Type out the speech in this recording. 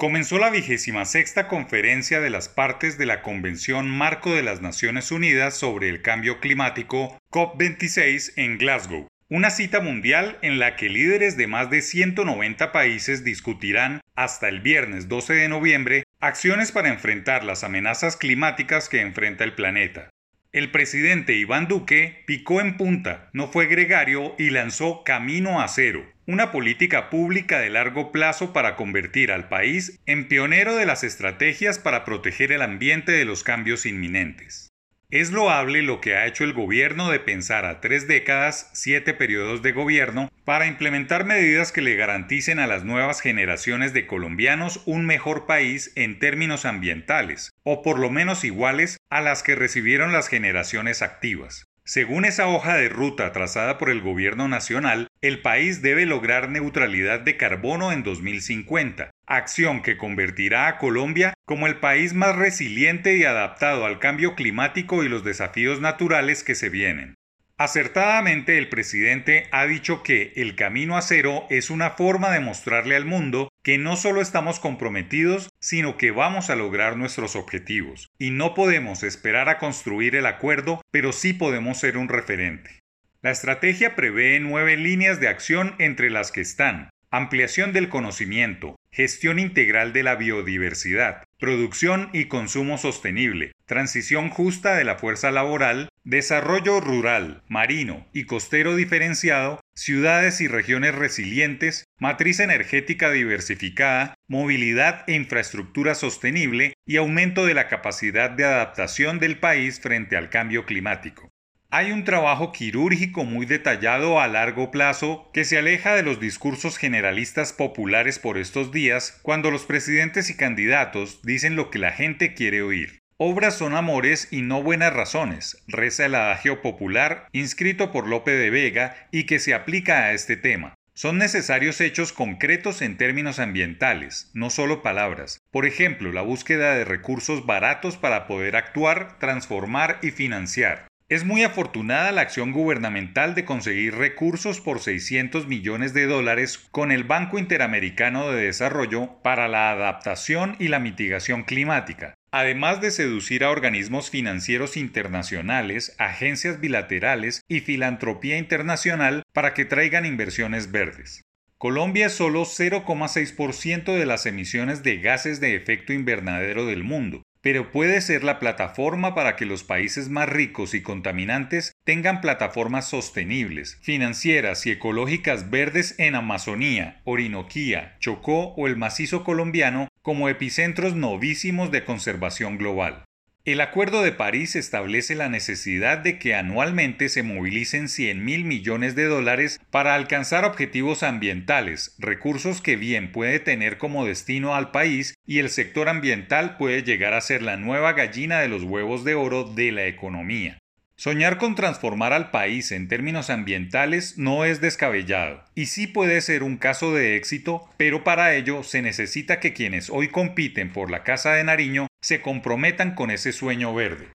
Comenzó la vigésima sexta conferencia de las partes de la Convención Marco de las Naciones Unidas sobre el Cambio Climático COP26 en Glasgow, una cita mundial en la que líderes de más de 190 países discutirán hasta el viernes 12 de noviembre acciones para enfrentar las amenazas climáticas que enfrenta el planeta. El presidente Iván Duque picó en punta, no fue gregario y lanzó Camino a Cero, una política pública de largo plazo para convertir al país en pionero de las estrategias para proteger el ambiente de los cambios inminentes. Es loable lo que ha hecho el gobierno de pensar a tres décadas, siete periodos de gobierno, para implementar medidas que le garanticen a las nuevas generaciones de colombianos un mejor país en términos ambientales, o por lo menos iguales a las que recibieron las generaciones activas. Según esa hoja de ruta trazada por el Gobierno Nacional, el país debe lograr neutralidad de carbono en 2050, acción que convertirá a Colombia como el país más resiliente y adaptado al cambio climático y los desafíos naturales que se vienen. Acertadamente el presidente ha dicho que el camino a cero es una forma de mostrarle al mundo que no solo estamos comprometidos, sino que vamos a lograr nuestros objetivos, y no podemos esperar a construir el acuerdo, pero sí podemos ser un referente. La estrategia prevé nueve líneas de acción entre las que están ampliación del conocimiento, gestión integral de la biodiversidad, producción y consumo sostenible, transición justa de la fuerza laboral, desarrollo rural, marino y costero diferenciado, ciudades y regiones resilientes, matriz energética diversificada, movilidad e infraestructura sostenible y aumento de la capacidad de adaptación del país frente al cambio climático. Hay un trabajo quirúrgico muy detallado a largo plazo que se aleja de los discursos generalistas populares por estos días cuando los presidentes y candidatos dicen lo que la gente quiere oír. Obras son amores y no buenas razones, reza el adagio popular inscrito por Lope de Vega y que se aplica a este tema. Son necesarios hechos concretos en términos ambientales, no solo palabras. Por ejemplo, la búsqueda de recursos baratos para poder actuar, transformar y financiar. Es muy afortunada la acción gubernamental de conseguir recursos por 600 millones de dólares con el Banco Interamericano de Desarrollo para la adaptación y la mitigación climática, además de seducir a organismos financieros internacionales, agencias bilaterales y filantropía internacional para que traigan inversiones verdes. Colombia es solo 0,6% de las emisiones de gases de efecto invernadero del mundo, pero puede ser la plataforma para que los países más ricos y contaminantes tengan plataformas sostenibles, financieras y ecológicas verdes en Amazonía, Orinoquía, Chocó o el macizo colombiano como epicentros novísimos de conservación global. El Acuerdo de París establece la necesidad de que anualmente se movilicen 100 mil millones de dólares para alcanzar objetivos ambientales, recursos que bien puede tener como destino al país y el sector ambiental puede llegar a ser la nueva gallina de los huevos de oro de la economía. Soñar con transformar al país en términos ambientales no es descabellado y sí puede ser un caso de éxito, pero para ello se necesita que quienes hoy compiten por la Casa de Nariño se comprometan con ese sueño verde.